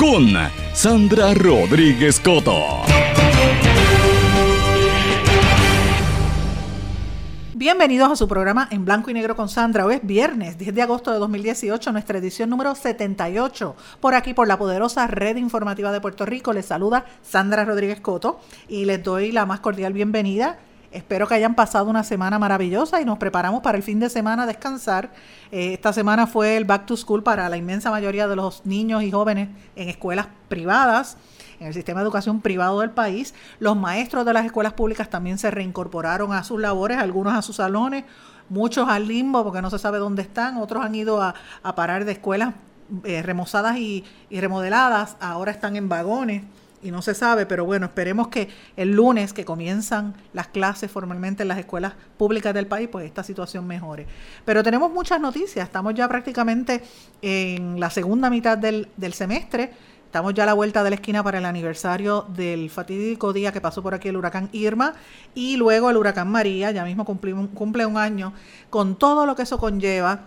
con Sandra Rodríguez Coto. Bienvenidos a su programa en blanco y negro con Sandra. Hoy es viernes 10 de agosto de 2018, nuestra edición número 78. Por aquí, por la poderosa red informativa de Puerto Rico, les saluda Sandra Rodríguez Coto y les doy la más cordial bienvenida. Espero que hayan pasado una semana maravillosa y nos preparamos para el fin de semana a descansar. Eh, esta semana fue el Back to School para la inmensa mayoría de los niños y jóvenes en escuelas privadas en el sistema de educación privado del país. Los maestros de las escuelas públicas también se reincorporaron a sus labores, algunos a sus salones, muchos al limbo porque no se sabe dónde están, otros han ido a, parar de escuelas eh, remozadas y, remodeladas, ahora están en vagones y no se sabe, pero bueno, esperemos que el lunes que comienzan las clases formalmente en las escuelas públicas del país, pues esta situación mejore. Pero tenemos muchas noticias, estamos ya prácticamente en la segunda mitad del, del semestre, Estamos ya a la vuelta de la esquina para el aniversario del fatídico día que pasó por aquí el huracán Irma y luego el huracán María, ya mismo cumple un año, con todo lo que eso conlleva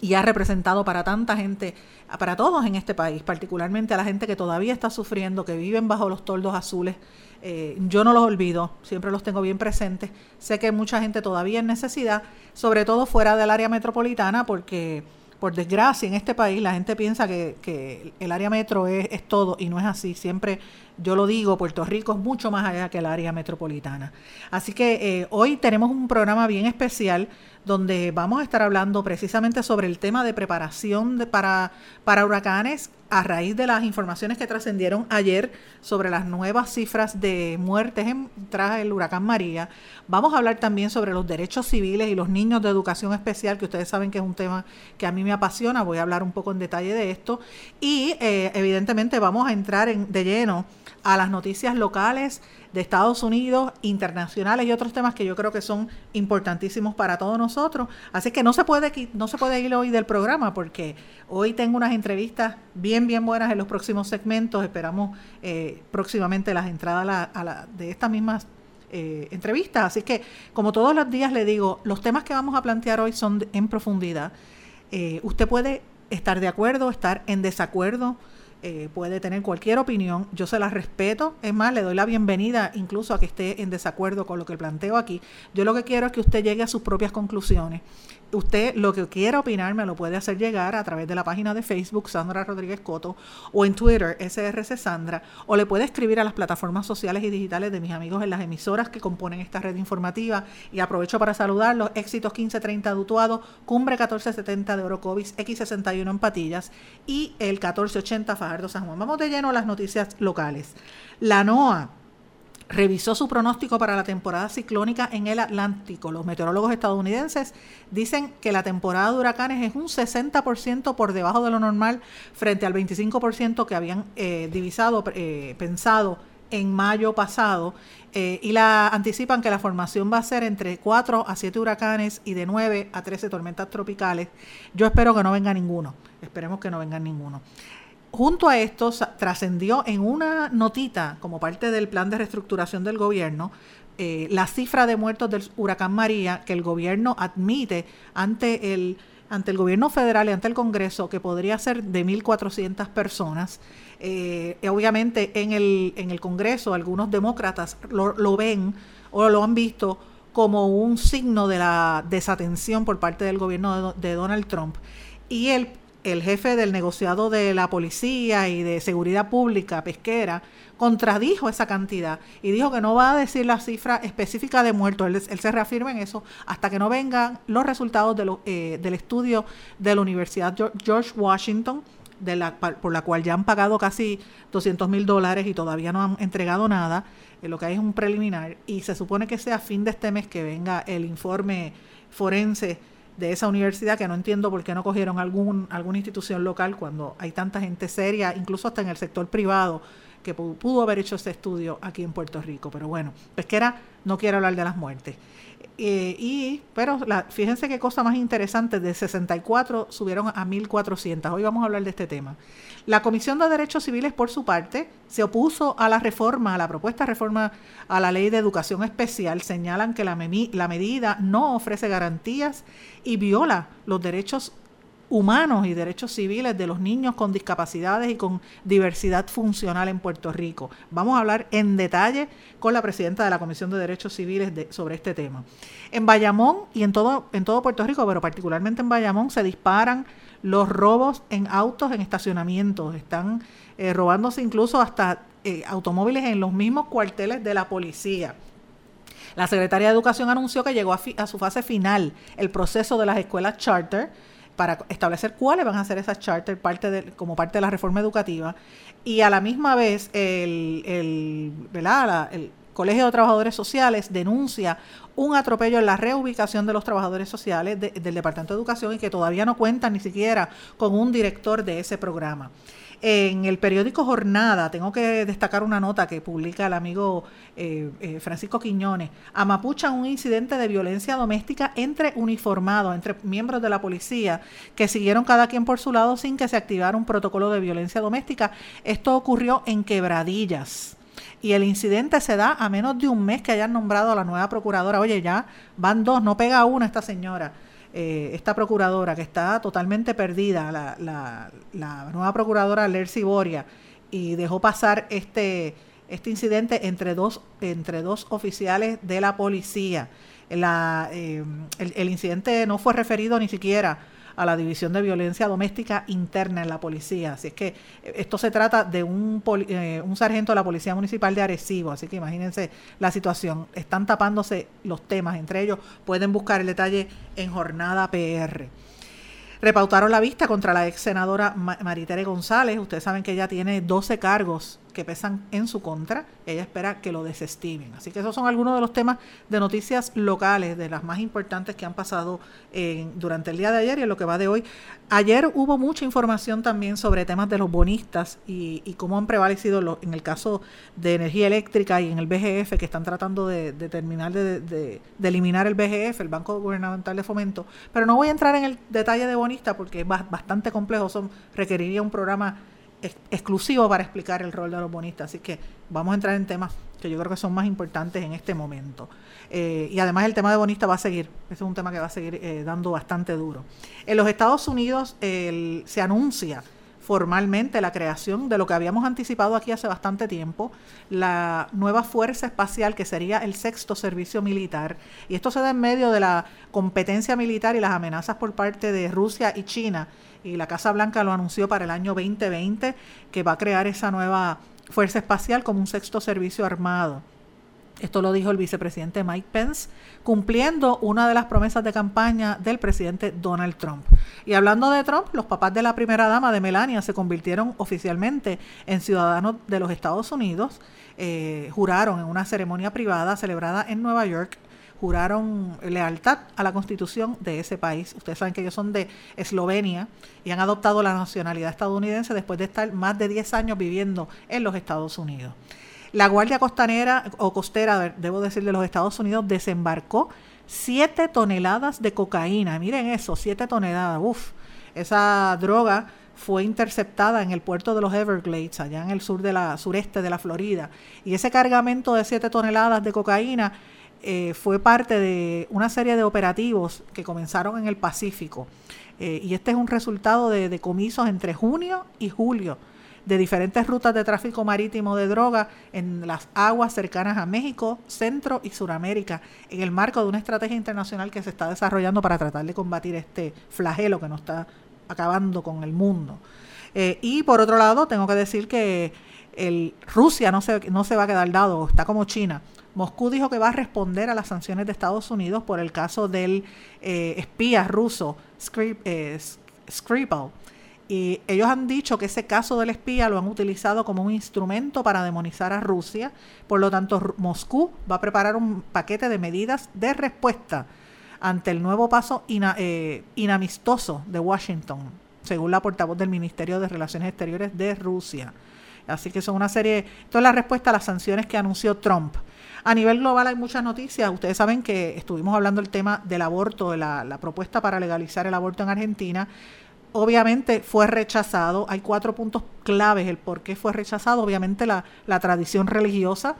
y ha representado para tanta gente, para todos en este país, particularmente a la gente que todavía está sufriendo, que viven bajo los toldos azules. Eh, yo no los olvido, siempre los tengo bien presentes. Sé que mucha gente todavía en necesidad, sobre todo fuera del área metropolitana, porque por desgracia, en este país la gente piensa que, el área metro es, es, todo y no es así. Siempre yo lo digo, Puerto Rico es mucho más allá que el área metropolitana. Así que eh, hoy tenemos un programa bien especial donde vamos a estar hablando precisamente sobre el tema de preparación para, para huracanes a raíz de las informaciones que trascendieron ayer sobre las nuevas cifras de muertes tras el huracán María. Vamos a hablar también sobre los derechos civiles y los niños de educación especial, que ustedes saben que es un tema que a mí me apasiona. Voy a hablar un poco en detalle de esto. Y eh, evidentemente vamos a entrar en, de lleno a las noticias locales de Estados Unidos, internacionales y otros temas que yo creo que son importantísimos para todos nosotros. Así que no se puede, no se puede ir hoy del programa porque hoy tengo unas entrevistas bien, bien buenas en los próximos segmentos. Esperamos eh, próximamente las entradas de estas mismas eh, entrevistas. Así que, como todos los días le digo, los temas que vamos a plantear hoy son en profundidad. Eh, usted puede estar de acuerdo, estar en desacuerdo eh, puede tener cualquier opinión, yo se la respeto, es más, le doy la bienvenida incluso a que esté en desacuerdo con lo que planteo aquí. Yo lo que quiero es que usted llegue a sus propias conclusiones usted lo que quiera opinar me lo puede hacer llegar a través de la página de Facebook Sandra Rodríguez Coto o en Twitter SRC Sandra o le puede escribir a las plataformas sociales y digitales de mis amigos en las emisoras que componen esta red informativa y aprovecho para saludarlos éxitos 1530 de Cumbre 1470 de Orocovis, X61 en Patillas y el 1480 Fajardo San Juan. Vamos de lleno a las noticias locales. La NOAA revisó su pronóstico para la temporada ciclónica en el Atlántico. Los meteorólogos estadounidenses dicen que la temporada de huracanes es un 60% por debajo de lo normal frente al 25% que habían eh, divisado, eh, pensado en mayo pasado eh, y la anticipan que la formación va a ser entre 4 a 7 huracanes y de 9 a 13 tormentas tropicales. Yo espero que no venga ninguno. Esperemos que no venga ninguno. Junto a esto, trascendió en una notita como parte del plan de reestructuración del gobierno eh, la cifra de muertos del huracán María que el gobierno admite ante el ante el gobierno federal y ante el Congreso que podría ser de 1.400 personas. Eh, obviamente en el, en el Congreso algunos demócratas lo, ven o lo han visto como un signo de la desatención por parte del gobierno de, Donald Trump. Y el, el jefe del negociado de la policía y de seguridad pública pesquera contradijo esa cantidad y dijo que no va a decir la cifra específica de muertos. Él, se reafirma en eso hasta que no vengan los resultados de eh, del estudio de la Universidad George Washington, de la, por la cual ya han pagado casi 200 mil dólares y todavía no han entregado nada. Eh, lo que hay es un preliminar y se supone que sea a fin de este mes que venga el informe forense de esa universidad que no entiendo por qué no cogieron algún, alguna institución local cuando hay tanta gente seria, incluso hasta en el sector privado, que pudo haber hecho ese estudio aquí en Puerto Rico. Pero bueno, Pesquera no quiere hablar de las muertes. Eh, y, pero la, fíjense qué cosa más interesante, de 64 subieron a 1400. Hoy vamos a hablar de este tema. La Comisión de Derechos Civiles, por su parte, se opuso a la reforma, a la propuesta de reforma a la ley de educación especial. Señalan que la, la medida no ofrece garantías y viola los derechos humanos y derechos civiles de los niños con discapacidades y con diversidad funcional en Puerto Rico. Vamos a hablar en detalle con la presidenta de la Comisión de Derechos Civiles sobre este tema. En Bayamón y en todo, en todo Puerto Rico, pero particularmente en Bayamón, se disparan los robos en autos en estacionamientos. Están eh, robándose incluso hasta eh, automóviles en los mismos cuarteles de la policía. La Secretaría de Educación anunció que llegó a, a su fase final el proceso de las escuelas charter para establecer cuáles van a ser esas charters parte de, como parte de la reforma educativa y a la misma vez el, el, el Colegio de Trabajadores Sociales denuncia un atropello en la reubicación de los trabajadores sociales del Departamento de Educación y que todavía no cuentan ni siquiera con un director de ese programa. En el periódico Jornada, tengo que destacar una nota que publica el amigo eh, eh, Francisco Quiñones, amapuchan un incidente de violencia doméstica entre uniformados, entre miembros de la policía, que siguieron cada quien por su lado sin que se activara un protocolo de violencia doméstica. Esto ocurrió en Quebradillas. Y el incidente se da a menos de un mes que hayan nombrado a la nueva procuradora. Oye, ya van dos, no pega una esta señora. Eh, esta procuradora que está totalmente perdida, la, la, la nueva procuradora Lercy Boria, y dejó pasar este, este incidente entre dos, entre dos oficiales de la policía. La, eh, el, el, incidente no fue referido ni siquiera a la División de Violencia Doméstica Interna en la policía. Así es que eh, esto se trata de un, eh, un sargento de la Policía Municipal de Arecibo. Así que imagínense la situación. Están tapándose los temas. Entre ellos pueden buscar el detalle en Jornada PR. Repautaron la vista contra la ex senadora Maritere González. Ustedes saben que ella tiene 12 cargos que pesan en su contra. Ella espera que lo desestimen. Así que esos son algunos de los temas de noticias locales, de las más importantes que han pasado durante el día de ayer y en lo que va de hoy. Ayer hubo mucha información también sobre temas de los bonistas y, cómo han prevalecido en el caso de energía eléctrica y en el BGF, que están tratando de, terminar de, eliminar el BGF, el Banco Gubernamental de Fomento. Pero no voy a entrar en el detalle de bonistas porque es bastante complejo, son, requeriría un programa exclusivo para explicar el rol de los bonistas. Así que vamos a entrar en temas que yo creo que son más importantes en este momento. Eh, y además el tema de bonistas va a seguir, ese es un tema que va a seguir eh, dando bastante duro. En los Estados Unidos se anuncia formalmente la creación de lo que habíamos anticipado aquí hace bastante tiempo, la nueva fuerza espacial que sería el sexto servicio militar. Y esto se da en medio de la competencia militar y las amenazas por parte de Rusia y China y la Casa Blanca lo anunció para el año 2020 que va a crear esa nueva fuerza espacial como un sexto servicio armado. Esto lo dijo el vicepresidente Mike Pence, cumpliendo una de las promesas de campaña del presidente Donald Trump. Y hablando de Trump, los papás de la primera dama de Melania se convirtieron oficialmente en ciudadanos de los Estados Unidos. Eh, juraron en una ceremonia privada celebrada en Nueva York juraron lealtad a la constitución de ese país. Ustedes saben que ellos son de Eslovenia y han adoptado la nacionalidad estadounidense después de estar más de 10 años viviendo en los Estados Unidos. La Guardia Costanera o Costera, debo decir, de los Estados Unidos desembarcó 7 toneladas de cocaína. Miren eso, 7 toneladas. Uf, esa droga fue interceptada en el puerto de los Everglades, allá en el sur de la, sureste de la Florida. Y ese cargamento de 7 toneladas de cocaína eh, fue parte de una serie de operativos que comenzaron en el Pacífico. Eh, y este es un resultado de decomisos entre junio y julio de diferentes rutas de tráfico marítimo de droga en las aguas cercanas a México, Centro y Suramérica, en el marco de una estrategia internacional que se está desarrollando para tratar de combatir este flagelo que nos está acabando con el mundo. Eh, y por otro lado, tengo que decir que el, Rusia no se, no se va a quedar dado, está como China. Moscú dijo que va a responder a las sanciones de Estados Unidos por el caso del eh, espía ruso eh, Skripal y ellos han dicho que ese caso del espía lo han utilizado como un instrumento para demonizar a Rusia. Por lo tanto, Moscú va a preparar un paquete de medidas de respuesta ante el nuevo paso eh, inamistoso de Washington, según la portavoz del Ministerio de Relaciones Exteriores de Rusia. Así que son una serie, toda la respuesta a las sanciones que anunció Trump. A nivel global hay muchas noticias. Ustedes saben que estuvimos hablando del tema del aborto, de la, propuesta para legalizar el aborto en Argentina obviamente fue rechazado. Hay cuatro puntos claves el por qué fue rechazado. Obviamente la, la, tradición religiosa,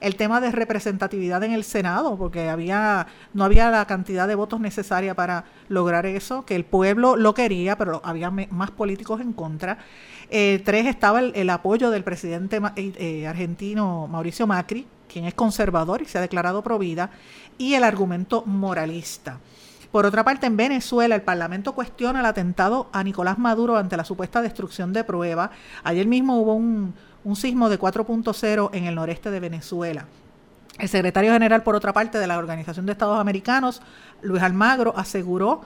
el tema de representatividad en el Senado, porque había no había la cantidad de votos necesaria para lograr eso, que el pueblo lo quería, pero había más políticos en contra. Eh, tres estaba el, apoyo del presidente eh, eh, argentino Mauricio Macri, quien es conservador y se ha declarado pro vida, y el argumento moralista. Por otra parte, en Venezuela, el Parlamento cuestiona el atentado a Nicolás Maduro ante la supuesta destrucción de pruebas. Ayer mismo hubo un, sismo de 4.0 en el noreste de Venezuela. El secretario general, por otra parte, de la Organización de Estados Americanos, Luis Almagro, aseguró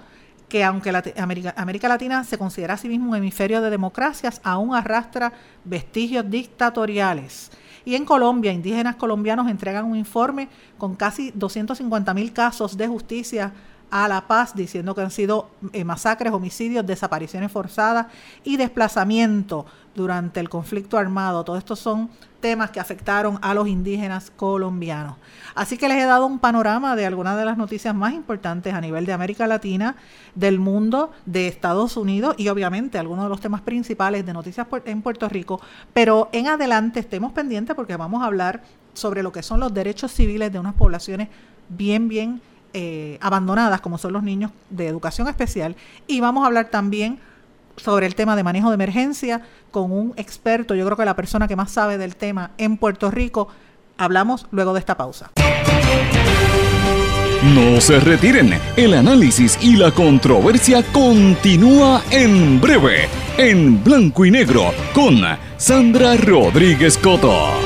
que aunque América, América, Latina se considera a sí mismo un hemisferio de democracias, aún arrastra vestigios dictatoriales. Y en Colombia, indígenas colombianos entregan un informe con casi 250 mil casos de justicia a la paz, diciendo que han sido eh, masacres, homicidios, desapariciones forzadas y desplazamiento durante el conflicto armado. Todos estos son temas que afectaron a los indígenas colombianos. Así que les he dado un panorama de algunas de las noticias más importantes a nivel de América Latina, del mundo, de Estados Unidos y obviamente algunos de los temas principales de noticias en Puerto Rico. Pero en adelante estemos pendientes porque vamos a hablar sobre lo que son los derechos civiles de unas poblaciones bien, bien eh, abandonadas, como son los niños de educación especial. Y vamos a hablar también sobre el tema de manejo de emergencia con un experto, yo creo que la persona que más sabe del tema en Puerto Rico. Hablamos luego de esta pausa. No se retiren, el análisis y la controversia continúa en breve, en blanco y negro, con Sandra Rodríguez Coto.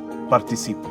participe.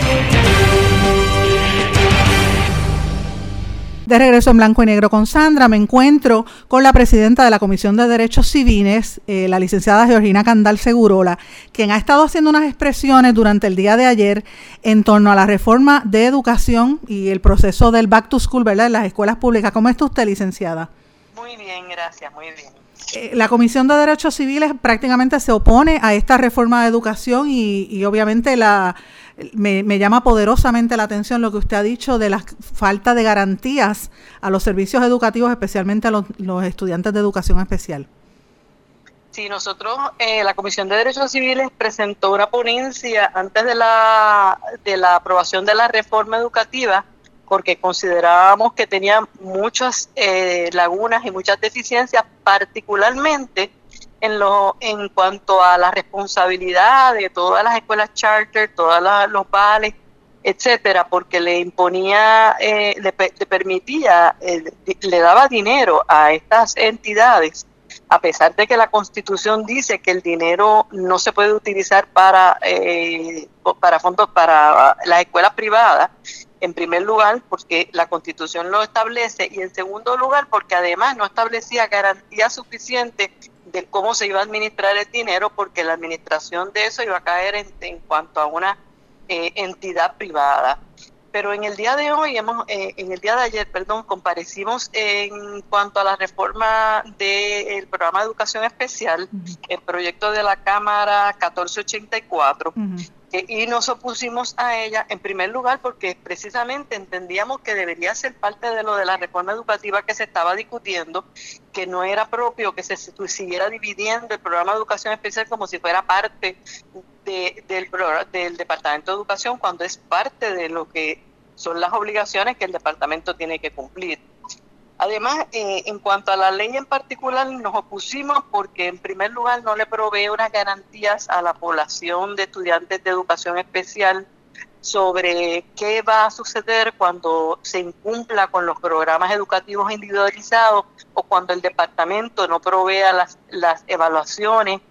De regreso en blanco y negro con Sandra, me encuentro con la presidenta de la Comisión de Derechos Civiles, eh, la licenciada Georgina Candal Segurola, quien ha estado haciendo unas expresiones durante el día de ayer en torno a la reforma de educación y el proceso del back to school, ¿verdad?, en las escuelas públicas. ¿Cómo está usted, licenciada? Muy bien, gracias, muy bien. Eh, la Comisión de Derechos Civiles prácticamente se opone a esta reforma de educación y, y obviamente la me, me, llama poderosamente la atención lo que usted ha dicho de la falta de garantías a los servicios educativos, especialmente a los, estudiantes de educación especial. Sí, nosotros, eh, la Comisión de Derechos Civiles presentó una ponencia antes de la, de la aprobación de la reforma educativa porque considerábamos que tenía muchas eh, lagunas y muchas deficiencias, particularmente en, lo, en cuanto a la responsabilidad de todas las escuelas charter, todos los vales, etcétera, porque le imponía, eh, le, le, permitía, eh, le daba dinero a estas entidades, a pesar de que la Constitución dice que el dinero no se puede utilizar para, eh, para fondos para las escuelas privadas, en primer lugar, porque la Constitución lo establece, y en segundo lugar, porque además no establecía garantía suficiente de cómo se iba a administrar el dinero, porque la administración de eso iba a caer en, en cuanto a una eh, entidad privada. Pero en el día de hoy, hemos, eh, en el día de ayer, perdón, comparecimos en cuanto a la reforma del programa de educación especial, el proyecto de la Cámara 1484, uh -huh. Y nos opusimos a ella en primer lugar porque precisamente entendíamos que debería ser parte de lo de la reforma educativa que se estaba discutiendo, que no era propio que se siguiera dividiendo el programa de educación especial como si fuera parte de, del, del Departamento de Educación cuando es parte de lo que son las obligaciones que el departamento tiene que cumplir. Además, eh, en cuanto a la ley en particular, nos opusimos porque, en primer lugar, no le provee unas garantías a la población de estudiantes de educación especial sobre qué va a suceder cuando se incumpla con los programas educativos individualizados o cuando el departamento no provea las, las evaluaciones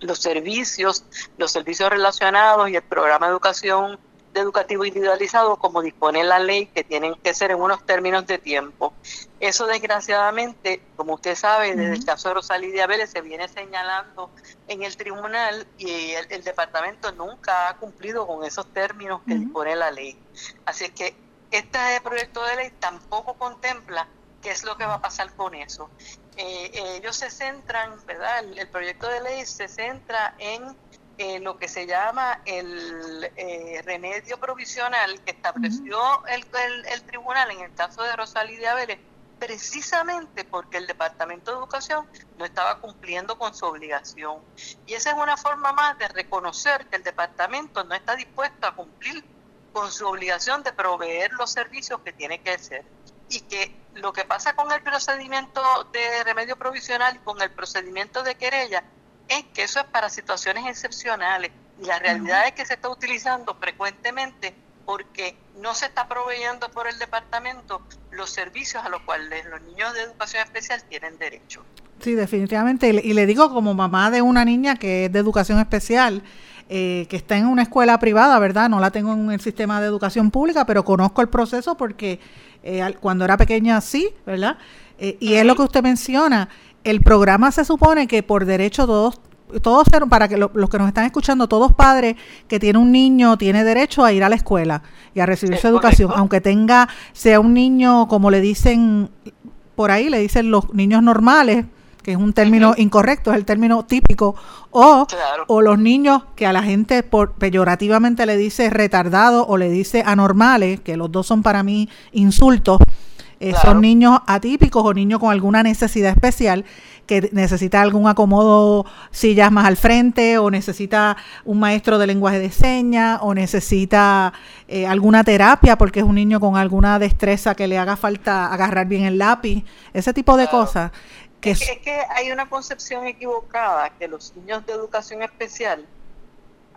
los servicios, los servicios relacionados y el programa de educación de educativo individualizado como dispone la ley que tienen que ser en unos términos de tiempo. Eso desgraciadamente, como usted sabe, desde el caso de Rosalía Vélez se viene señalando en el tribunal y el, el, departamento nunca ha cumplido con esos términos que uh -huh. dispone la ley. Así es que este proyecto de ley tampoco contempla qué es lo que va a pasar con eso. Eh, ellos se centran, ¿verdad? El, el, proyecto de ley se centra en eh, lo que se llama el eh, remedio provisional que estableció el, el, el, tribunal en el caso de Rosalía Vélez, precisamente porque el Departamento de Educación no estaba cumpliendo con su obligación. Y esa es una forma más de reconocer que el departamento no está dispuesto a cumplir con su obligación de proveer los servicios que tiene que hacer. Y que lo que pasa con el procedimiento de remedio provisional y con el procedimiento de querella es que eso es para situaciones excepcionales y la realidad uh -huh. es que se está utilizando frecuentemente porque no se está proveyendo por el departamento los servicios a los cuales los niños de educación especial tienen derecho. Sí, definitivamente. Y le digo como mamá de una niña que es de educación especial, eh, que está en una escuela privada, ¿verdad? No la tengo en el sistema de educación pública, pero conozco el proceso porque eh, cuando era pequeña sí, ¿verdad? Eh, y es lo que usted menciona, el programa se supone que por derecho todos todos para que los que nos están escuchando, todos padres que tienen un niño tiene derecho a ir a la escuela y a recibir su educación, aunque tenga sea un niño como le dicen por ahí, le dicen los niños normales, que es un término incorrecto, es el término típico, o, o los niños que a la gente por, peyorativamente le dice retardado o le dice anormales, que los dos son para mí insultos, eh, son niños atípicos o niños con alguna necesidad especial que necesita algún acomodo sillas más al frente o necesita un maestro de lenguaje de señas o necesita eh, alguna terapia porque es un niño con alguna destreza que le haga falta agarrar bien el lápiz, ese tipo de cosas. Que es, que hay una concepción equivocada que los niños de educación especial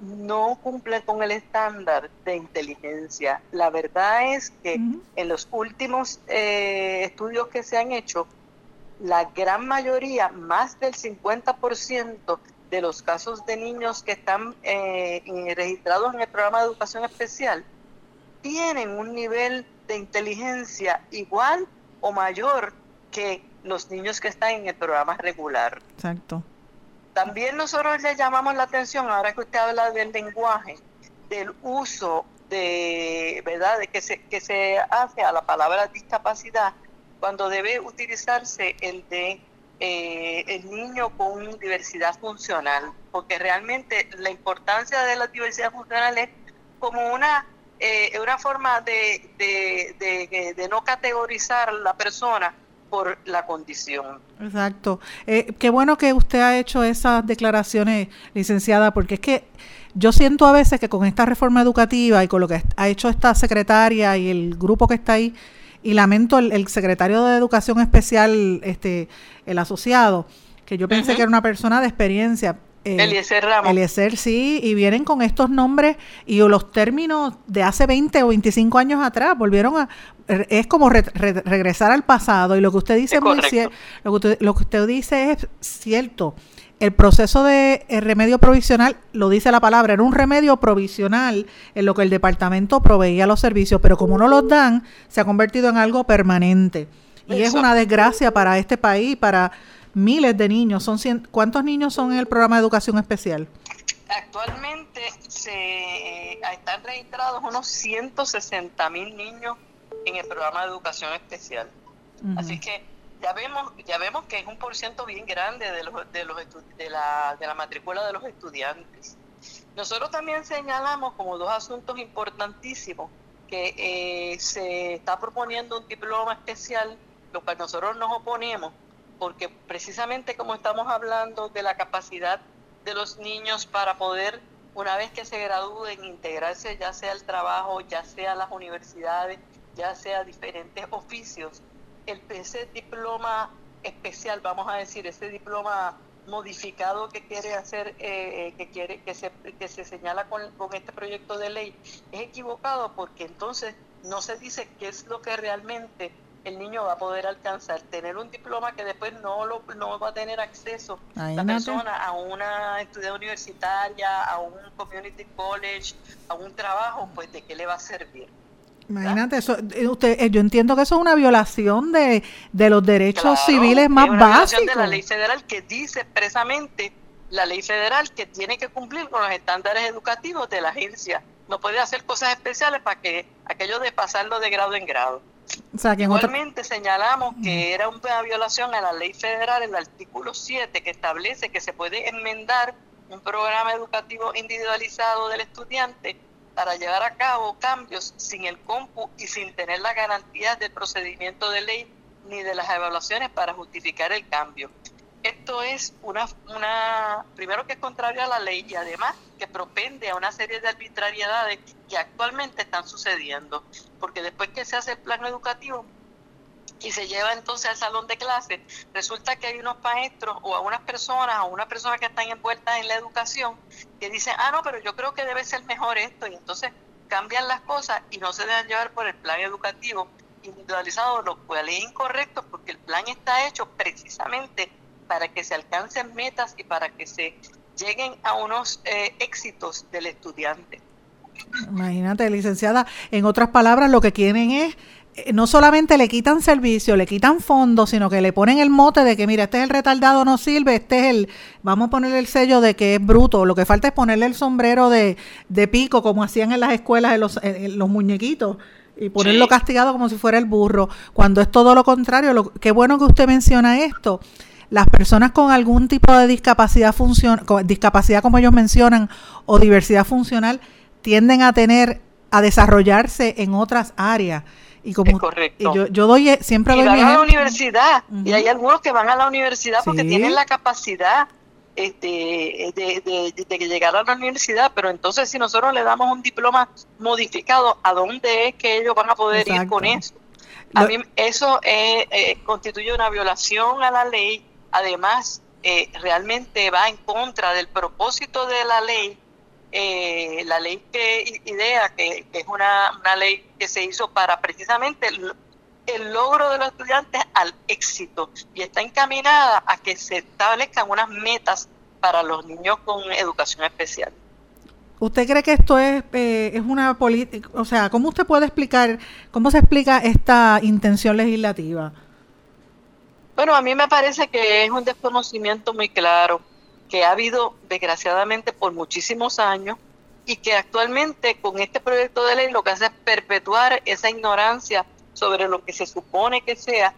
no cumple con el estándar de inteligencia. La verdad es que en los últimos eh, estudios que se han hecho, la gran mayoría, más del 50% de los casos de niños que están eh, registrados en el programa de educación especial, tienen un nivel de inteligencia igual o mayor que los niños que están en el programa regular. Exacto. También nosotros le llamamos la atención, ahora que usted habla del lenguaje, del uso de, ¿verdad?, de que se, que se hace a la palabra discapacidad, cuando debe utilizarse el de eh, el niño con diversidad funcional, porque realmente la importancia de la diversidad funcional es como una, eh, una forma de, de, de no categorizar la persona por la condición. Exacto. Eh, qué bueno que usted ha hecho esas declaraciones, licenciada, porque es que yo siento a veces que con esta reforma educativa y con lo que ha hecho esta secretaria y el grupo que está ahí, y lamento el, secretario de Educación Especial, este, el asociado, que yo pensé que era una persona de experiencia, eh, Eliezer Ramos. Eliezer, sí, y vienen con estos nombres y los términos de hace 20 o 25 años atrás, volvieron a... Es como regresar al pasado y lo que usted dice es muy lo que usted, lo que usted dice es cierto. El proceso de remedio provisional, lo dice la palabra, era un remedio provisional en lo que el departamento proveía los servicios, pero como no los dan, se ha convertido en algo permanente. Y es una desgracia para este país, para miles de niños. Son ¿Cuántos niños son en el programa de educación especial? Actualmente se están registrados unos 160 mil niños en el programa de educación especial. Así que ya vemos ya vemos que es un porciento bien grande de los, de, los de, la, de la matrícula de los estudiantes. Nosotros también señalamos como dos asuntos importantísimos que eh, se está proponiendo un diploma especial, lo cual nosotros nos oponemos, porque precisamente como estamos hablando de la capacidad de los niños para poder, una vez que se gradúen, integrarse ya sea al trabajo, ya sea a las universidades, ya sea a diferentes oficios, el, ese diploma especial, vamos a decir, ese diploma modificado que quiere hacer, eh, eh, que quiere que se, que se señala con, con este proyecto de ley, es equivocado porque entonces no se dice qué es lo que realmente el niño va a poder alcanzar, tener un diploma que después no lo no va a tener acceso la persona a una estudiante universitaria, a un community college, a un trabajo, pues de qué le va a servir. Imagínate, eso, eh, usted, eh, yo entiendo que eso es una violación de, los derechos civiles más es una básicos. de la ley federal que dice expresamente la ley federal que tiene que cumplir con los estándares educativos de la agencia. No puede hacer cosas especiales para que aquello de pasarlo de grado en grado. Igualmente señalamos que era una violación a la ley federal, el artículo 7, que establece que se puede enmendar un programa educativo individualizado del estudiante para llevar a cabo cambios sin el compu y sin tener las garantías del procedimiento de ley ni de las evaluaciones para justificar el cambio. Esto es una, una, primero que es contrario a la ley y además que propende a una serie de arbitrariedades que actualmente están sucediendo, porque después que se hace el plano educativo y se lleva entonces al salón de clase, resulta que hay unos maestros o a unas personas o una persona que están envueltas en la educación que dicen, ah, no, pero yo creo que debe ser mejor esto, y entonces cambian las cosas y no se dejan llevar por el plan educativo individualizado, lo cual es incorrecto porque el plan está hecho precisamente para que se alcancen metas y para que se lleguen a unos eh, éxitos del estudiante. Imagínate, licenciada, en otras palabras, lo que quieren es eh, no solamente le quitan servicio, le quitan fondos, sino que le ponen el mote de que, mira, este es el retardado, no sirve, este es el, vamos a ponerle el sello de que es bruto. Lo que falta es ponerle el sombrero de, de pico, como hacían en las escuelas de los, los muñequitos, y ponerlo castigado como si fuera el burro, cuando es todo lo contrario. Lo, qué bueno que usted menciona esto. Las personas con algún tipo de discapacidad, funcion, discapacidad como ellos mencionan, o diversidad funcional, tienden a tener, a desarrollarse en otras áreas. Y como correcto. yo, yo doy eh, siempre y doy van a la universidad y hay algunos que van a la universidad porque tienen la capacidad este, de, de, llegar a la universidad, pero entonces si nosotros le damos un diploma modificado, ¿a dónde es que ellos van a poder ir con eso? A mí eso eh, eh, constituye una violación a la ley, además eh, realmente va en contra del propósito de la ley eh, la ley que idea, que, es una, una, ley que se hizo para precisamente el, el, logro de los estudiantes al éxito y está encaminada a que se establezcan unas metas para los niños con educación especial. ¿Usted cree que esto es, eh, es una política, o sea, cómo usted puede explicar, cómo se explica esta intención legislativa? Bueno, a mí me parece que es un desconocimiento muy claro que ha habido desgraciadamente por muchísimos años y que actualmente con este proyecto de ley lo que hace es perpetuar esa ignorancia sobre lo que se supone que sea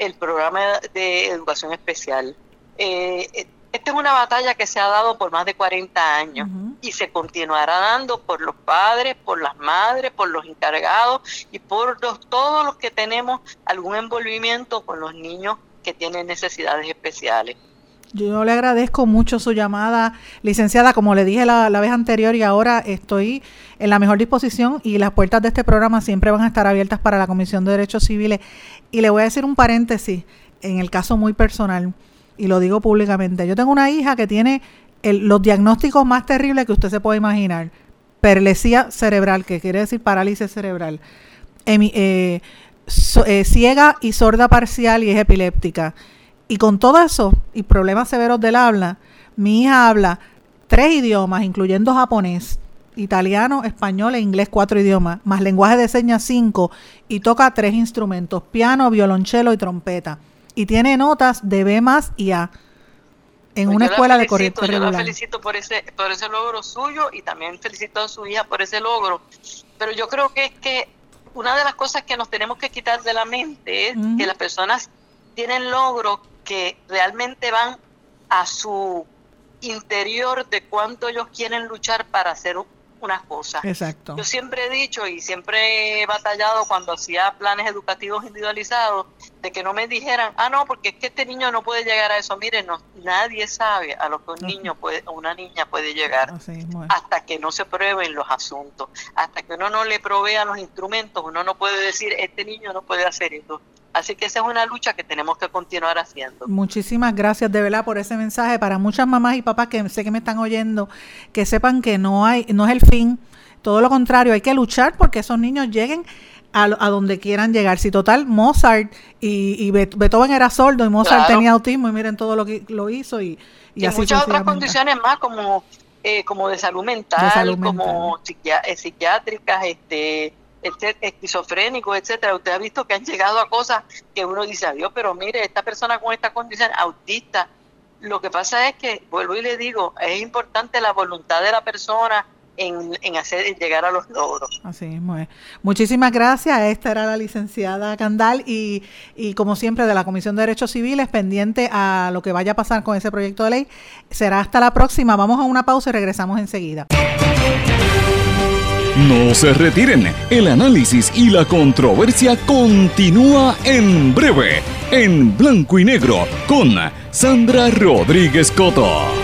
el programa de educación especial. Eh, esta es una batalla que se ha dado por más de 40 años y se continuará dando por los padres, por las madres, por los encargados y por los, todos los que tenemos algún envolvimiento con los niños que tienen necesidades especiales. Yo le agradezco mucho su llamada, licenciada, como le dije la, vez anterior y ahora estoy en la mejor disposición y las puertas de este programa siempre van a estar abiertas para la Comisión de Derechos Civiles. Y le voy a decir un paréntesis en el caso muy personal, y lo digo públicamente. Yo tengo una hija que tiene los diagnósticos más terribles que usted se puede imaginar. Perlesía cerebral, que quiere decir parálisis cerebral. Eh, eh, ciega y sorda parcial y es epiléptica y con todo eso y problemas severos del habla, mi hija habla tres idiomas, incluyendo japonés, italiano, español e inglés, cuatro idiomas, más lenguaje de señas cinco, y toca tres instrumentos, piano, violonchelo y trompeta. Y tiene notas de B más y A en pues una escuela de corriente Yo la felicito por ese, por ese logro suyo y también felicito a su hija por ese logro. Pero yo creo que es que una de las cosas que nos tenemos que quitar de la mente es que las personas tienen logros que realmente van a su interior de cuánto ellos quieren luchar para hacer unas cosas. Exacto. Yo siempre he dicho y siempre he batallado cuando hacía planes educativos individualizados de que no me dijeran, ah, no, porque es que este niño no puede llegar a eso. Miren, no, nadie sabe a lo que un niño puede, una niña puede llegar hasta que no se prueben los asuntos, hasta que uno no le provea los instrumentos, uno no puede decir, este niño no puede hacer esto. Así que esa es una lucha que tenemos que continuar haciendo. Muchísimas gracias de verdad por ese mensaje para muchas mamás y papás que sé que me están oyendo, que sepan que no hay no es el fin, todo lo contrario, hay que luchar porque esos niños lleguen a, donde quieran llegar. Si total Mozart y, Beethoven era sordo y Mozart tenía autismo y miren todo lo que lo hizo y, y, así muchas otras condiciones más como eh, como de salud mental, como eh, psiquiátricas, este esquizofrénico, etcétera. Usted ha visto que han llegado a cosas que uno dice, adiós, pero mire, esta persona con esta condición autista, lo que pasa es que, vuelvo y le digo, es importante la voluntad de la persona en, en hacer llegar a los logros. Así mismo es. Muchísimas gracias. Esta era la licenciada Candal y, y como siempre de la Comisión de Derechos Civiles, pendiente a lo que vaya a pasar con ese proyecto de ley. Será hasta la próxima. Vamos a una pausa y regresamos enseguida. No se retiren, el análisis y la controversia continúa en breve, en blanco y negro, con Sandra Rodríguez Coto.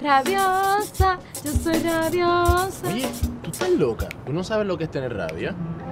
Rabiosa, yo soy rabiosa. Oye, tú estás loca. ¿Tú no sabes lo que es tener rabia?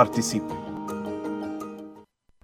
Participe.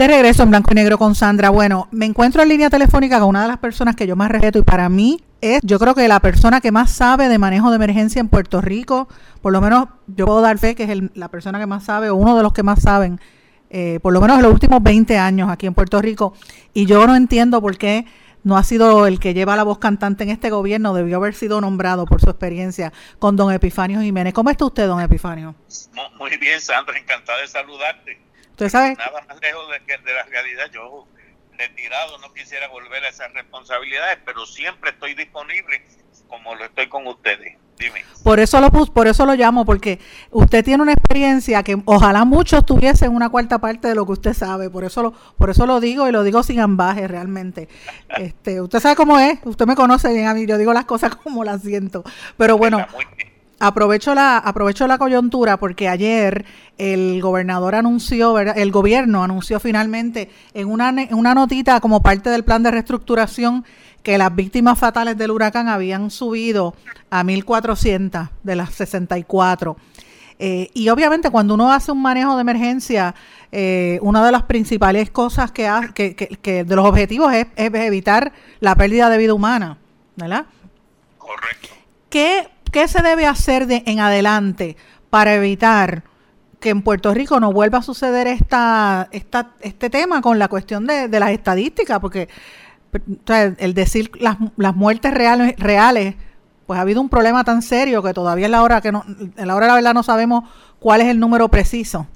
De regreso en blanco y negro con Sandra. Bueno, me encuentro en línea telefónica con una de las personas que yo más respeto y para mí es, yo creo que la persona que más sabe de manejo de emergencia en Puerto Rico, por lo menos yo puedo dar fe que es el- la persona que más sabe o uno de los que más saben, eh, por lo menos en los últimos 20 años aquí en Puerto Rico. Y yo no entiendo por qué no ha sido el que lleva la voz cantante en este gobierno, debió haber sido nombrado por su experiencia con don Epifanio Jiménez. ¿Cómo está usted, don Epifanio? Muy bien, Sandra, encantada de saludarte. ¿Usted sabe? Nada más lejos de, que- de la realidad. Yo, retirado, no quisiera volver a esas responsabilidades, pero siempre estoy disponible como lo estoy con ustedes. Dime. Por eso lo por eso lo llamo, porque usted tiene una experiencia que ojalá muchos tuviesen una cuarta parte de lo que usted sabe. Por eso lo, por eso lo digo y lo digo sin ambaje realmente. Este, usted sabe cómo es, usted me conoce bien a mí, yo digo las cosas como las siento. Pero bueno, aprovecho la, aprovecho la coyuntura porque ayer el gobernador anunció, ¿verdad? el gobierno anunció finalmente en una, una notita como parte del plan de reestructuración que las víctimas fatales del huracán habían subido a 1.400 de las 64. Eh, y obviamente cuando uno hace un manejo de emergencia, eh, una de las principales cosas que, ha- que, que- que de los objetivos es, es evitar la pérdida de vida humana, ¿verdad? ¿Qué, qué se debe hacer de, en adelante para evitar que en Puerto Rico no vuelva a suceder esta, esta, este tema con la cuestión de, las estadísticas? Porque el decir las, muertes reales, pues ha habido un problema tan serio que todavía es la hora que en la hora de la verdad no sabemos ¿cuál es el número preciso?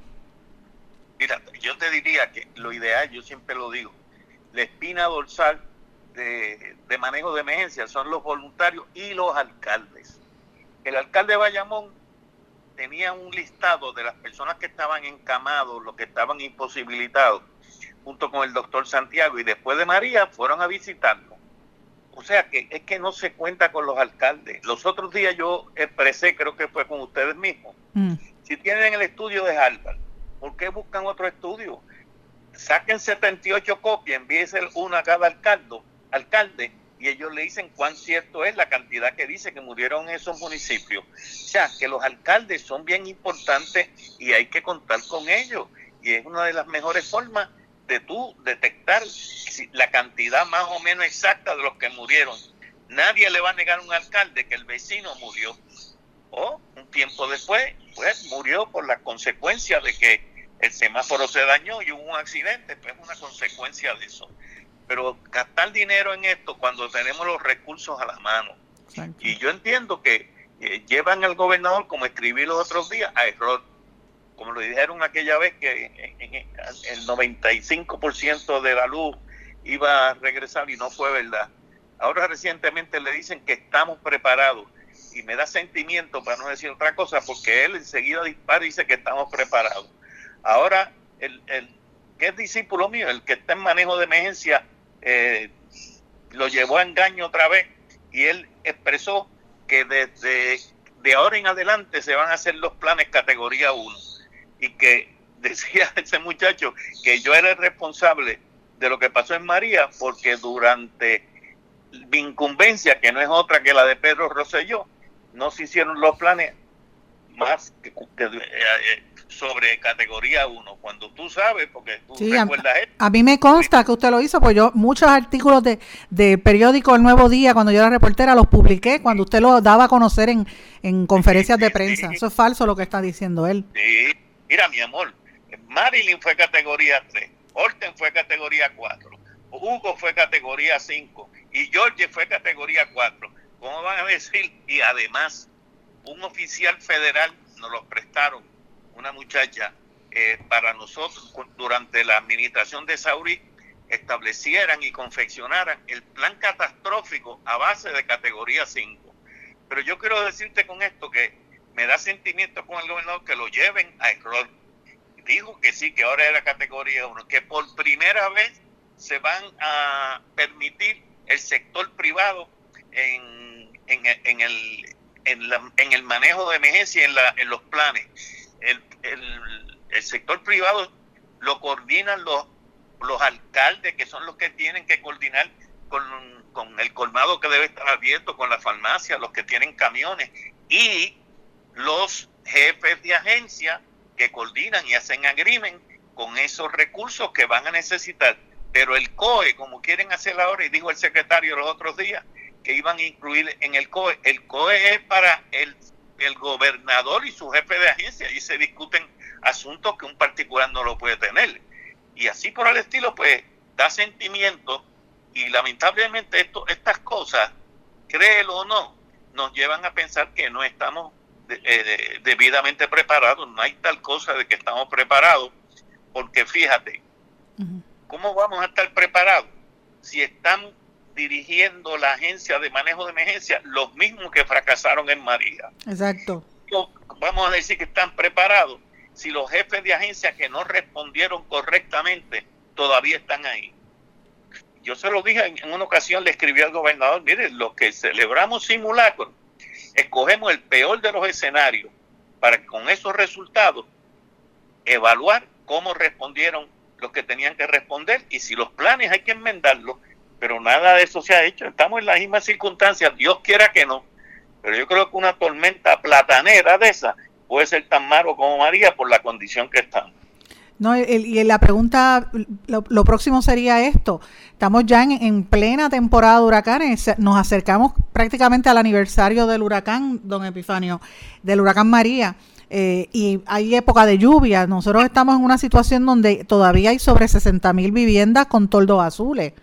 Mira, yo te diría que lo ideal, yo siempre lo digo, la espina dorsal de, de manejo de emergencia son los voluntarios y los alcaldes. El alcalde de Bayamón tenía un listado de las personas que estaban encamados, los que estaban imposibilitados, junto con el doctor Santiago, y después de María fueron a visitarlo. O sea que es que no se cuenta con los alcaldes. Los otros días yo expresé, creo que fue con ustedes mismos, Mm. si tienen el estudio de Harvard, ¿por qué buscan otro estudio? Saquen 78 copias, envíense una a cada alcalde, alcalde y ellos le dicen cuán cierto es la cantidad que dice que murieron en esos municipios. O sea, que los alcaldes son bien importantes y hay que contar con ellos. Y es una de las mejores formas de tú detectar la cantidad más o menos exacta de los que murieron. Nadie le va a negar a un alcalde que el vecino murió. O un tiempo después, pues murió por la consecuencia de que el semáforo se dañó y hubo un accidente, pues es una consecuencia de eso. Pero gastar dinero en esto cuando tenemos los recursos a la mano. Y yo entiendo que eh, llevan al gobernador, como escribí los otros días, a error. Como lo dijeron aquella vez que en- en- en- el 95% de la luz iba a regresar y no fue verdad. Ahora recientemente le dicen que estamos preparados y me da sentimiento para no decir otra cosa porque él enseguida dispara y dice que estamos preparados. Ahora, el, el que es discípulo mío, el que está en manejo de emergencia, eh, lo llevó a engaño otra vez y él expresó que desde de ahora en adelante se van a hacer los planes categoría 1 y que decía ese muchacho que yo era el responsable de lo que pasó en María porque durante mi incumbencia, que no es otra que la de Pedro Rosselló, no se hicieron los planes más que, que, eh, sobre categoría 1. Cuando tú sabes, porque tú Sí, a, recuerdas esto, a mí me consta que usted lo hizo, pues yo muchos artículos de, de periódico El Nuevo Día, cuando yo era reportera, los publiqué cuando usted lo daba a conocer en, en conferencias de prensa. Eso es falso lo que está diciendo él. Sí, mira mi amor, Marilyn fue categoría 3, Orten fue categoría 4, Hugo fue categoría 5 y George fue categoría 4. ¿Cómo van a decir? Y además, un oficial federal nos lo prestaron, una muchacha, eh, para nosotros durante la administración de Sauri establecieran y confeccionaran el plan catastrófico a base de categoría 5. Pero yo quiero decirte con esto que me da sentimiento con el gobernador que lo lleven a error. Dijo que sí, que ahora era categoría 1, que por primera vez se van a permitir el sector privado en, en, en el, en, en el manejo de emergencia en, la, en los planes. El, el, el sector privado lo coordinan los, los alcaldes, que son los que tienen que coordinar con, con el colmado que debe estar abierto, con la farmacia, los que tienen camiones y los jefes de agencia que coordinan y hacen agrimen con esos recursos que van a necesitar. Pero el COE, como quieren hacer ahora, y dijo el secretario los otros días, que iban a incluir en el COE, el COE es para el, el gobernador y su jefe de agencia, y se discuten asuntos que un particular no lo puede tener. Y así por el estilo, pues da sentimiento y lamentablemente esto, estas cosas, créelo o no, nos llevan a pensar que no estamos de- eh, de- debidamente preparados, no hay tal cosa de que estamos preparados, porque fíjate, ¿cómo vamos a estar preparados si están dirigiendo la agencia de manejo de emergencia los mismos que fracasaron en María? Exacto. vamos a decir que están preparados si los jefes de agencia que no respondieron correctamente todavía están ahí. Yo se lo dije en, en una ocasión, le escribí al gobernador, mire, los que celebramos simulacros, escogemos el peor de los escenarios para que con esos resultados evaluar cómo respondieron los que tenían que responder y si los planes hay que enmendarlos, pero nada de eso se ha hecho. Estamos en las mismas circunstancias, Dios quiera que no, pero yo creo que una tormenta platanera de esa puede ser tan malo como María por la condición que estamos. No, y la pregunta, lo, próximo sería esto. Estamos ya en, en plena temporada de huracanes, nos acercamos prácticamente al aniversario del huracán, don Epifanio, del huracán María, eh, y hay época de lluvia. Nosotros estamos en una situación donde todavía hay sobre 60 mil viviendas con toldos azules.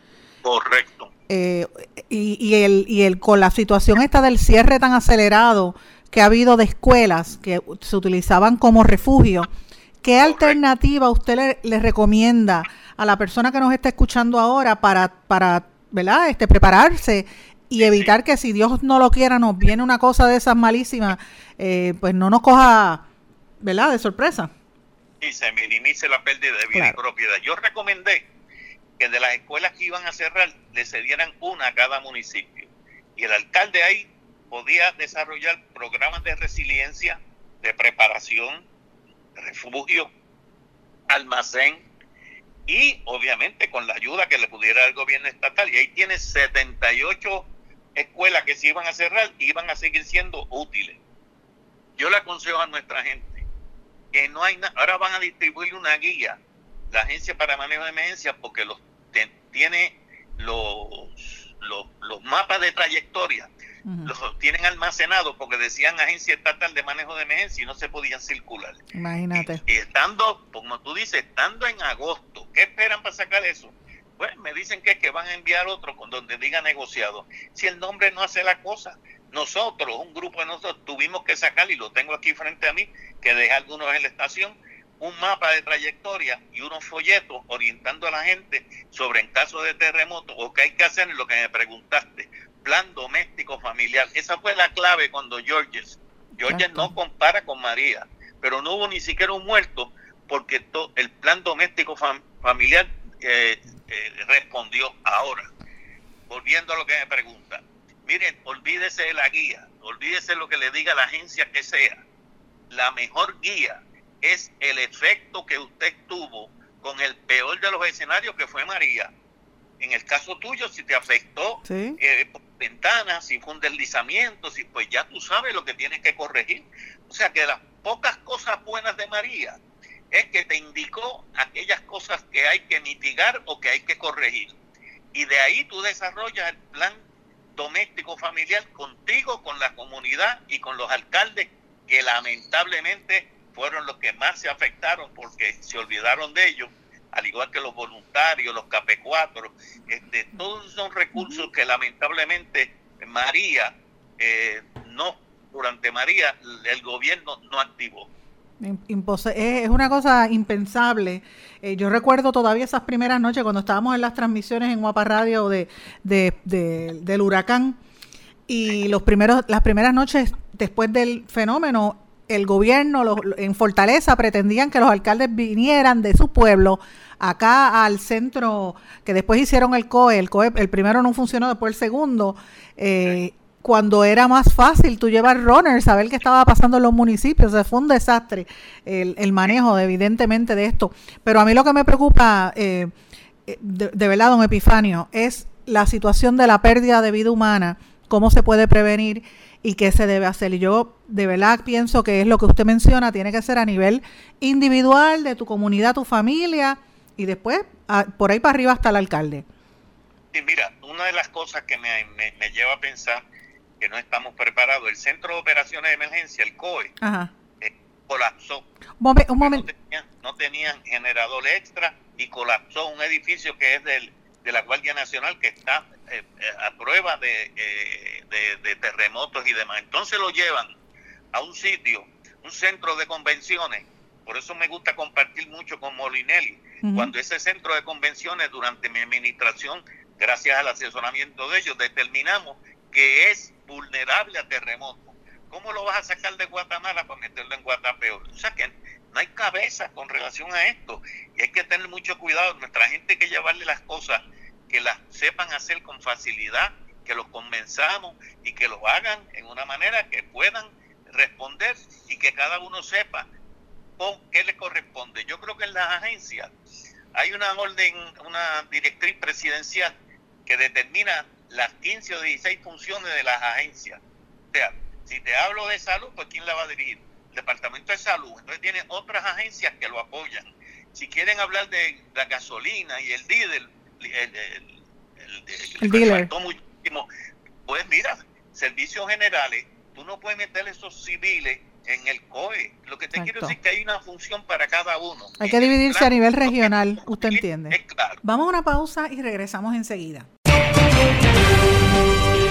Correcto. Eh, y, y el, y el con la situación esta del cierre tan acelerado que ha habido de escuelas que se utilizaban como refugio, ¿qué alternativa usted le, le, recomienda a la persona que nos está escuchando ahora para, para ¿verdad? Este, prepararse y evitar que si Dios no lo quiera nos viene una cosa de esas malísimas, eh, pues no nos coja, ¿verdad? De sorpresa. Y se minimice la pérdida de vida y propiedad. Yo recomendé que de las escuelas que iban a cerrar le cedieran una a cada municipio. Y el alcalde ahí podía desarrollar programas de resiliencia, de preparación, refugio, almacén y obviamente con la ayuda que le pudiera el gobierno estatal. Y ahí tiene 78 escuelas que se iban a cerrar y iban a seguir siendo útiles. Yo le aconsejo a nuestra gente que no hay nada, ahora van a distribuir una guía, la Agencia para Manejo de Emergencias, porque los tiene los, los, los mapas de trayectoria los tienen almacenados porque decían agencia estatal de manejo de emergencia y no se podían circular. Imagínate. Y, estando, como tú dices, estando en agosto, ¿qué esperan para sacar eso? Pues me dicen que es que van a enviar otro con donde diga negociado. Si el nombre no hace la cosa, nosotros, un grupo de nosotros, tuvimos que sacar, y lo tengo aquí frente a mí, que dejé algunos en la estación, un mapa de trayectoria y unos folletos orientando a la gente sobre en caso de terremoto o qué hay que hacer en lo que me preguntaste plan doméstico familiar. Esa fue la clave cuando Georges. Georges no compara con María, pero no hubo ni siquiera un muerto porque el plan doméstico familiar eh, eh, respondió ahora. Volviendo a lo que me pregunta. Miren, olvídese de la guía, olvídese lo que le diga la agencia que sea. La mejor guía es el efecto que usted tuvo con el peor de los escenarios que fue María. En el caso tuyo, si te afectó eh, ventanas, si fue un deslizamiento, si pues ya tú sabes lo que tienes que corregir. O sea que las pocas cosas buenas de María es que te indicó aquellas cosas que hay que mitigar o que hay que corregir. Y de ahí tú desarrollas el plan doméstico familiar contigo, con la comunidad y con los alcaldes que lamentablemente fueron los que más se afectaron porque se olvidaron de ellos al igual que los voluntarios, los CAPE4, este, todos son recursos que lamentablemente María, eh, no, durante María el gobierno no activó. Es una cosa impensable. Eh, yo recuerdo todavía esas primeras noches cuando estábamos en las transmisiones en Guapa Radio de, del huracán y los primeros, las primeras noches después del fenómeno, el gobierno en Fortaleza pretendían que los alcaldes vinieran de su pueblo acá al centro, que después hicieron el COE, el COE, el primero no funcionó, después el segundo, eh, cuando era más fácil tú llevar runners, saber qué estaba pasando en los municipios, o fue un desastre el, manejo evidentemente de esto. Pero a mí lo que me preocupa, eh, eh, de, de verdad, don Epifanio, es la situación de la pérdida de vida humana, cómo se puede prevenir y qué se debe hacer. Y yo de verdad pienso que es lo que usted menciona, tiene que ser a nivel individual, de tu comunidad, tu familia, y después por ahí para arriba hasta el alcalde. Sí, mira, una de las cosas que me, lleva a pensar que no estamos preparados, el Centro de Operaciones de Emergencia, el COE, eh, colapsó. Un momento. No, tenían, generador extra y colapsó un edificio que es del, de la Guardia Nacional que está eh, eh, a prueba de, de, terremotos y demás. Entonces lo llevan a un sitio, un centro de convenciones. Por eso me gusta compartir mucho con Molinelli cuando ese centro de convenciones durante mi administración, gracias al asesoramiento de ellos, determinamos que es vulnerable a terremotos. ¿Cómo lo vas a sacar de Guatemala para meterlo en Guatapeor? O sea que no hay cabeza con relación a esto y hay que tener mucho cuidado. Nuestra gente hay que llevarle las cosas que las sepan hacer con facilidad, que los convenzamos y que lo hagan en una manera que puedan responder y que cada uno sepa qué le corresponde. Yo creo que en las agencias hay una orden, una directriz presidencial que determina las 15 o 16 funciones de las agencias. O sea, si te hablo de salud, pues ¿quién la va a dirigir? Departamento de Salud. Entonces tiene otras agencias que lo apoyan. Si quieren hablar de la gasolina y el diésel, el, el, muchísimo, pues mira, servicios generales, tú no puedes meter esos civiles en el COE. Lo que te quiero decir es que hay una función para cada uno. Hay que dividirse a nivel regional, usted entiende. Vamos a una pausa y regresamos enseguida.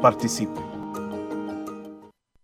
Participe.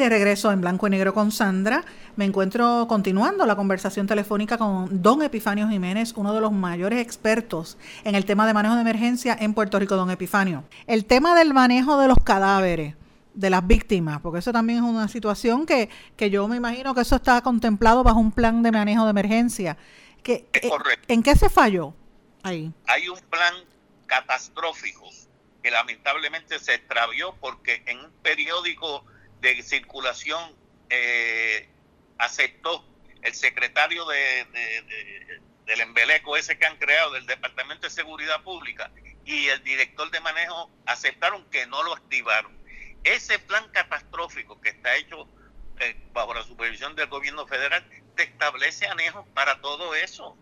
De regreso en blanco y negro con Sandra, me encuentro continuando la conversación telefónica con don Epifanio Jiménez, uno de los mayores expertos en el tema de manejo de emergencia en Puerto Rico, don Epifanio. El tema del manejo de los cadáveres de las víctimas, porque eso también es una situación que, que yo me imagino que eso está contemplado bajo un plan de manejo de emergencia. Que, Es correcto. ¿En qué se falló ahí? Hay un plan catastrófico que lamentablemente se extravió porque en un periódico de circulación eh, aceptó el secretario de, de- de- del embeleco ese que han creado del Departamento de Seguridad Pública y el director de manejo aceptaron que no lo activaron. Ese plan catastrófico que está hecho eh, bajo la supervisión del gobierno federal te establece anejos para todo eso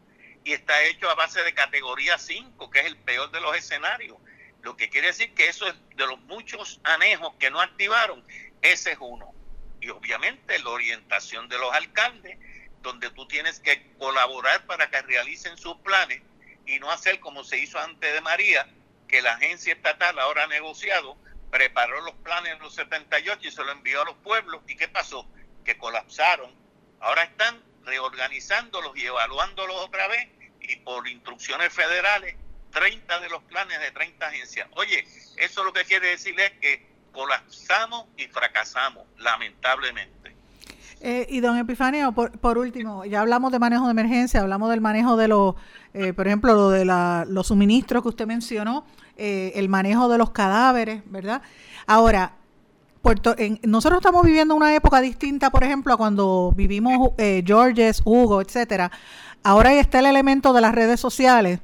y está hecho a base de categoría 5, que es el peor de los escenarios. Lo que quiere decir que eso es de los muchos anejos que no activaron, ese es uno. Y obviamente la orientación de los alcaldes, donde tú tienes que colaborar para que realicen sus planes y no hacer como se hizo antes de María, que la agencia estatal ahora ha negociado, preparó los planes en los 78 y se lo envió a los pueblos. ¿Y qué pasó? Que colapsaron. Ahora están reorganizándolos y evaluándolos otra vez y por instrucciones federales 30 de los planes de 30 agencias. Oye, eso lo que quiere decir es que colapsamos y fracasamos, lamentablemente. Eh, y don Epifanio, por, por, último, ya hablamos de manejo de emergencia, hablamos del manejo de los, eh, por ejemplo, lo de la, los suministros que usted mencionó, eh, el manejo de los cadáveres, ¿verdad? Ahora, Puerto, en, nosotros estamos viviendo una época distinta, por ejemplo, a cuando vivimos Georges, Hugo, etcétera. Ahora está el elemento de las redes sociales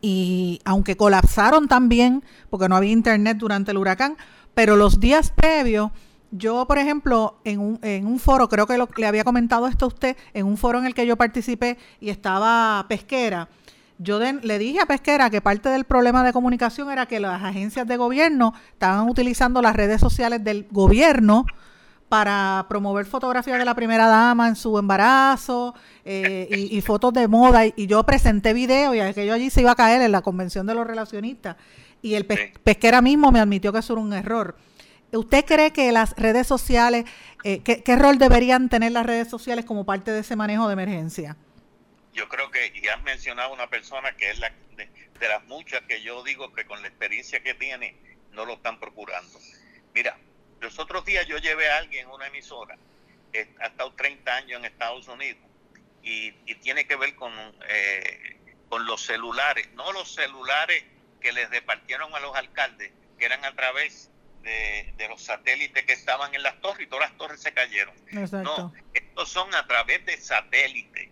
y aunque colapsaron también, porque no había internet durante el huracán, pero los días previos, yo, por ejemplo, en un, en un foro, creo que lo, le había comentado esto a usted, en un foro en el que yo participé y estaba pesquera, yo le dije a Pesquera que parte del problema de comunicación era que las agencias de gobierno estaban utilizando las redes sociales del gobierno para promover fotografías de la primera dama en su embarazo eh, y, fotos de moda. Y, yo presenté video y aquello allí se iba a caer en la convención de los relacionistas. Y el pesquera mismo me admitió que eso era un error. ¿Usted cree que las redes sociales, eh, ¿qué, ¿qué rol deberían tener las redes sociales como parte de ese manejo de emergencia? yo creo que ya has mencionado una persona que es la de, las muchas que yo digo que con la experiencia que tiene no lo están procurando. Mira, los otros días yo llevé a alguien a una emisora, que ha estado 30 años en Estados Unidos y, tiene que ver con, eh, con los celulares, no los celulares que les repartieron a los alcaldes, que eran a través de, de, los satélites que estaban en las torres y todas las torres se cayeron. No, estos son a través de satélites.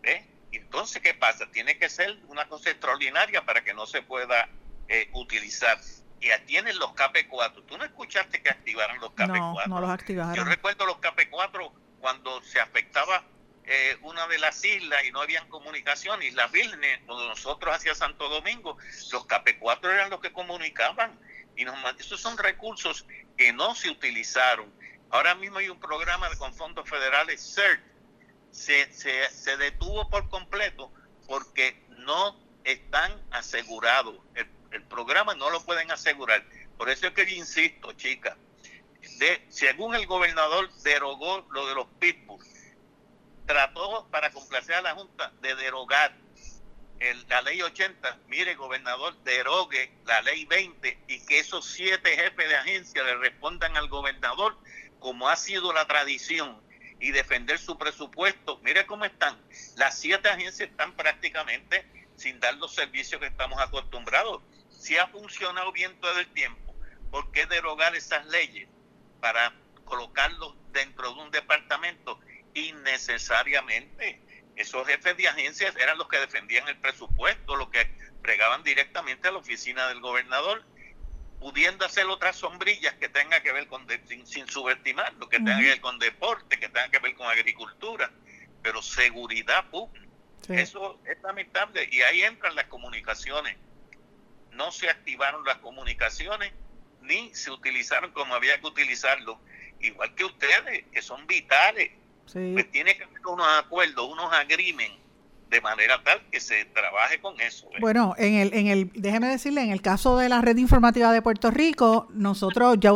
¿ves? Entonces, ¿qué pasa? Tiene que ser una cosa extraordinaria para que no se pueda eh, utilizar. Y tienen los KP4. ¿Tú no escuchaste que activaron los KP4? No, no los activaron. Yo recuerdo los KP4 cuando se afectaba eh, una de las islas y no habían comunicación, Islas Vírgenes, nosotros hacia Santo Domingo, los KP4 eran los que comunicaban. Y nos, esos son recursos que no se utilizaron. Ahora mismo hay un programa con fondos federales, CERT, se, se, detuvo por completo porque no están asegurados. El, programa no lo pueden asegurar. Por eso es que yo insisto, chicas, de, según el gobernador derogó lo de los pitbulls, trató para complacer a la Junta de derogar la ley 80, mire gobernador, derogue la ley 20 y que esos siete jefes de agencia le respondan al gobernador como ha sido la tradición y defender su presupuesto. Mire cómo están. Las siete agencias están prácticamente sin dar los servicios que estamos acostumbrados. Si ha funcionado bien todo el tiempo, ¿por qué derogar esas leyes para colocarlos dentro de un departamento innecesariamente? Esos jefes de agencias eran los que defendían el presupuesto, los que pregaban directamente a la oficina del gobernador pudiendo hacer otras sombrillas que tengan que ver con, sin, subestimar, lo que tenga que ver con deporte, que tenga que ver con agricultura, pero seguridad pública. Eso es lamentable y ahí entran las comunicaciones. No se activaron las comunicaciones ni se utilizaron como había que utilizarlo. Igual que ustedes, que son vitales. Pues tiene que haber unos acuerdos, unos agrimen de manera tal que se trabaje con eso. ¿eh? Bueno, en el, en el, déjeme decirle, en el caso de la red informativa de Puerto Rico, nosotros ya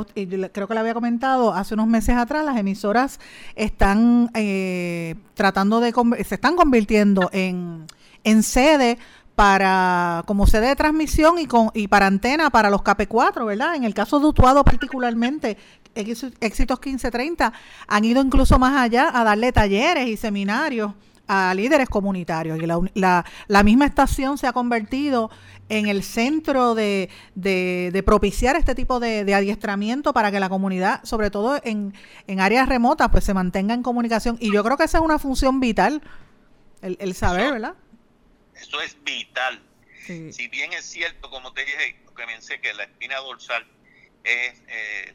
creo que le había comentado hace unos meses atrás, las emisoras están eh, tratando de se están convirtiendo en, en sede para como sede de transmisión y con y para antena para los KP4, ¿verdad? En el caso de Utuado particularmente, Éxitos 1530 han ido incluso más allá a darle talleres y seminarios a líderes comunitarios. Y la, la, misma estación se ha convertido en el centro de, de, propiciar este tipo de, adiestramiento para que la comunidad, sobre todo en, en, áreas remotas, pues se mantenga en comunicación. Y yo creo que esa es una función vital, el, el saber, ¿verdad? Eso es vital. Si bien es cierto, como te dije, lo que la espina dorsal es, eh,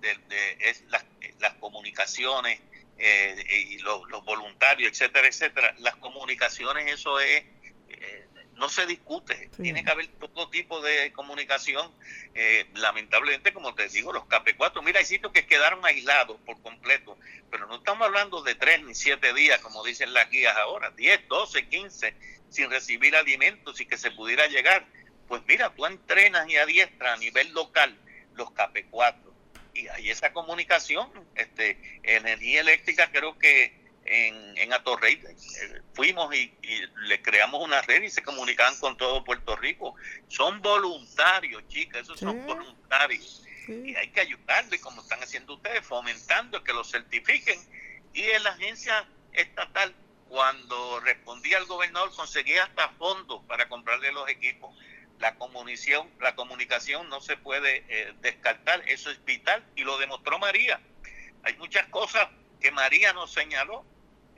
de, es las, las comunicaciones, eh, y los, voluntarios, etcétera, etcétera, las comunicaciones, eso es, no se discute, tiene que haber todo tipo de comunicación. Eh, lamentablemente, como te digo, los KP4, mira, hay sitios que quedaron aislados por completo, pero no estamos hablando de tres ni siete días, como dicen las guías ahora, 10, 12, 15, sin recibir alimentos y que se pudiera llegar. Pues mira, tú entrenas y adiestras a nivel local los KP4 y hay esa comunicación. Este, energía eléctrica creo que en, en Atorrey. Eh, fuimos y, y, le creamos una red y se comunicaban con todo Puerto Rico. Son voluntarios, chicas, esos son voluntarios. Y hay que ayudarles, como están haciendo ustedes, fomentando que los certifiquen. Y en la agencia estatal, cuando respondía al gobernador, conseguía hasta fondos para comprarle los equipos. La comunicación, la comunicación no se puede eh, descartar, eso es vital y lo demostró María. Hay muchas cosas que María nos señaló,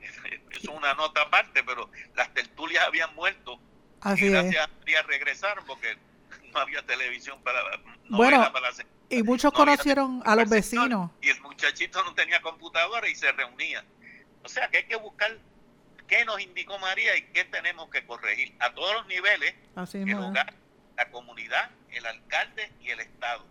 es una nota aparte, pero las tertulias habían muerto Así y gracias es. a regresaron porque no había televisión para Bueno, para hacer- y muchos no conocieron a los vecinos. y el muchachito no tenía computadora y se reunía. O sea que hay que buscar qué nos indicó María y qué tenemos que corregir a todos los niveles, Así el hogar, la comunidad, el alcalde y el Estado.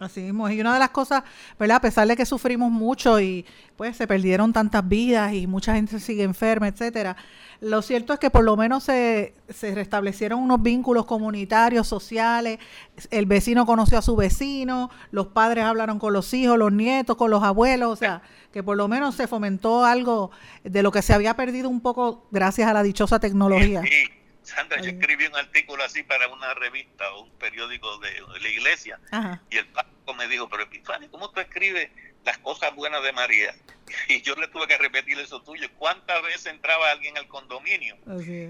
Así mismo. Y una de las cosas, ¿verdad? A pesar de que sufrimos mucho y pues se perdieron tantas vidas y mucha gente sigue enferma, etcétera. Lo cierto es que por lo menos se, se restablecieron unos vínculos comunitarios, sociales. El vecino conoció a su vecino, los padres hablaron con los hijos, los nietos, con los abuelos. O sea, que por lo menos se fomentó algo de lo que se había perdido un poco gracias a la dichosa tecnología. Sandra, yo escribí un artículo así para una revista o un periódico de, de la iglesia Ajá. y el párroco me dijo, pero Epifanio, ¿cómo tú escribes las cosas buenas de María? Y yo le tuve que repetir eso tuyo. ¿Cuántas veces entraba alguien al condominio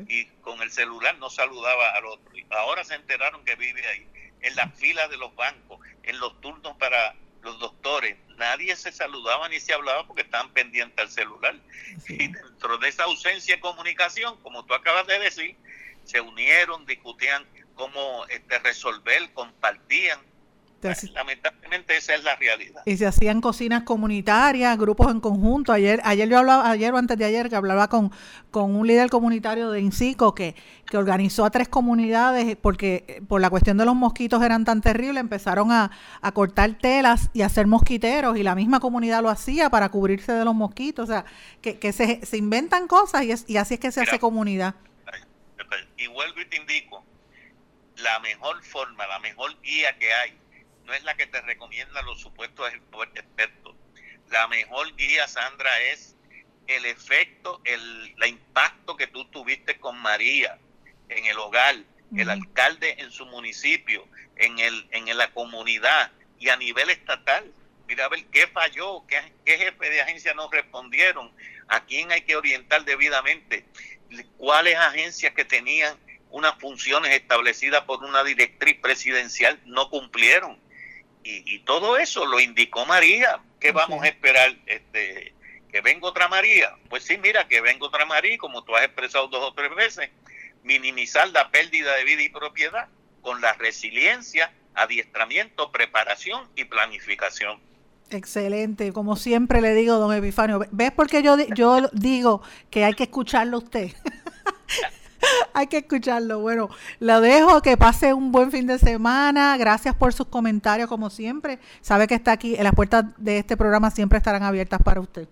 y con el celular no saludaba al otro? Y ahora se enteraron que vive ahí, en las filas de los bancos, en los turnos para los doctores. Nadie se saludaba ni se hablaba porque estaban pendientes al celular. Y dentro de esa ausencia de comunicación, como tú acabas de decir, se unieron, discutían cómo este, resolver, compartían. Entonces, Lamentablemente esa es la realidad. y se hacían cocinas comunitarias, grupos en conjunto. Ayer, ayer yo hablaba, ayer o antes de ayer que hablaba con, con un líder comunitario de Incico que, que organizó a tres comunidades porque eh, por la cuestión de los mosquitos eran tan terribles, empezaron a, a cortar telas y a hacer mosquiteros y la misma comunidad lo hacía para cubrirse de los mosquitos. O sea, que, que se, se inventan cosas y, es, y así es que se hace comunidad. Y vuelvo y te indico, la mejor forma, la mejor guía que hay, no es la que te recomiendan los supuestos expertos. La mejor guía, Sandra, es el efecto, el, el impacto que tú tuviste con María en el hogar, el alcalde en su municipio, en, el, en la comunidad y a nivel estatal. Mira a ver qué falló, qué, qué jefe de agencia no respondieron, a quién hay que orientar debidamente, cuáles agencias que tenían unas funciones establecidas por una directriz presidencial no cumplieron. Y, y todo eso lo indicó María. ¿Qué vamos a esperar? Este, ¿Que venga otra María? Pues sí, mira, que venga otra María, como tú has expresado dos o tres veces, minimizar la pérdida de vida y propiedad con la resiliencia, adiestramiento, preparación y planificación. Excelente, como siempre le digo, don Epifanio, ¿ves por qué yo, yo digo que hay que escucharlo a usted? hay que escucharlo. Bueno, lo dejo, que pase un buen fin de semana. Gracias por sus comentarios, como siempre. Sabe que está aquí, en las puertas de este programa siempre estarán abiertas para usted.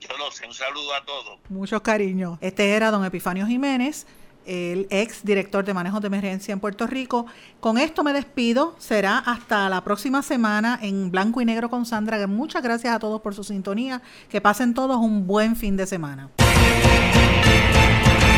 Yo lo sé, un saludo a todos. Muchos cariños. Este era don Epifanio Jiménez, el ex director de manejo de emergencia en Puerto Rico. Con esto me despido. Será hasta la próxima semana en Blanco y Negro con Sandra. Muchas gracias a todos por su sintonía. Que pasen todos un buen fin de semana.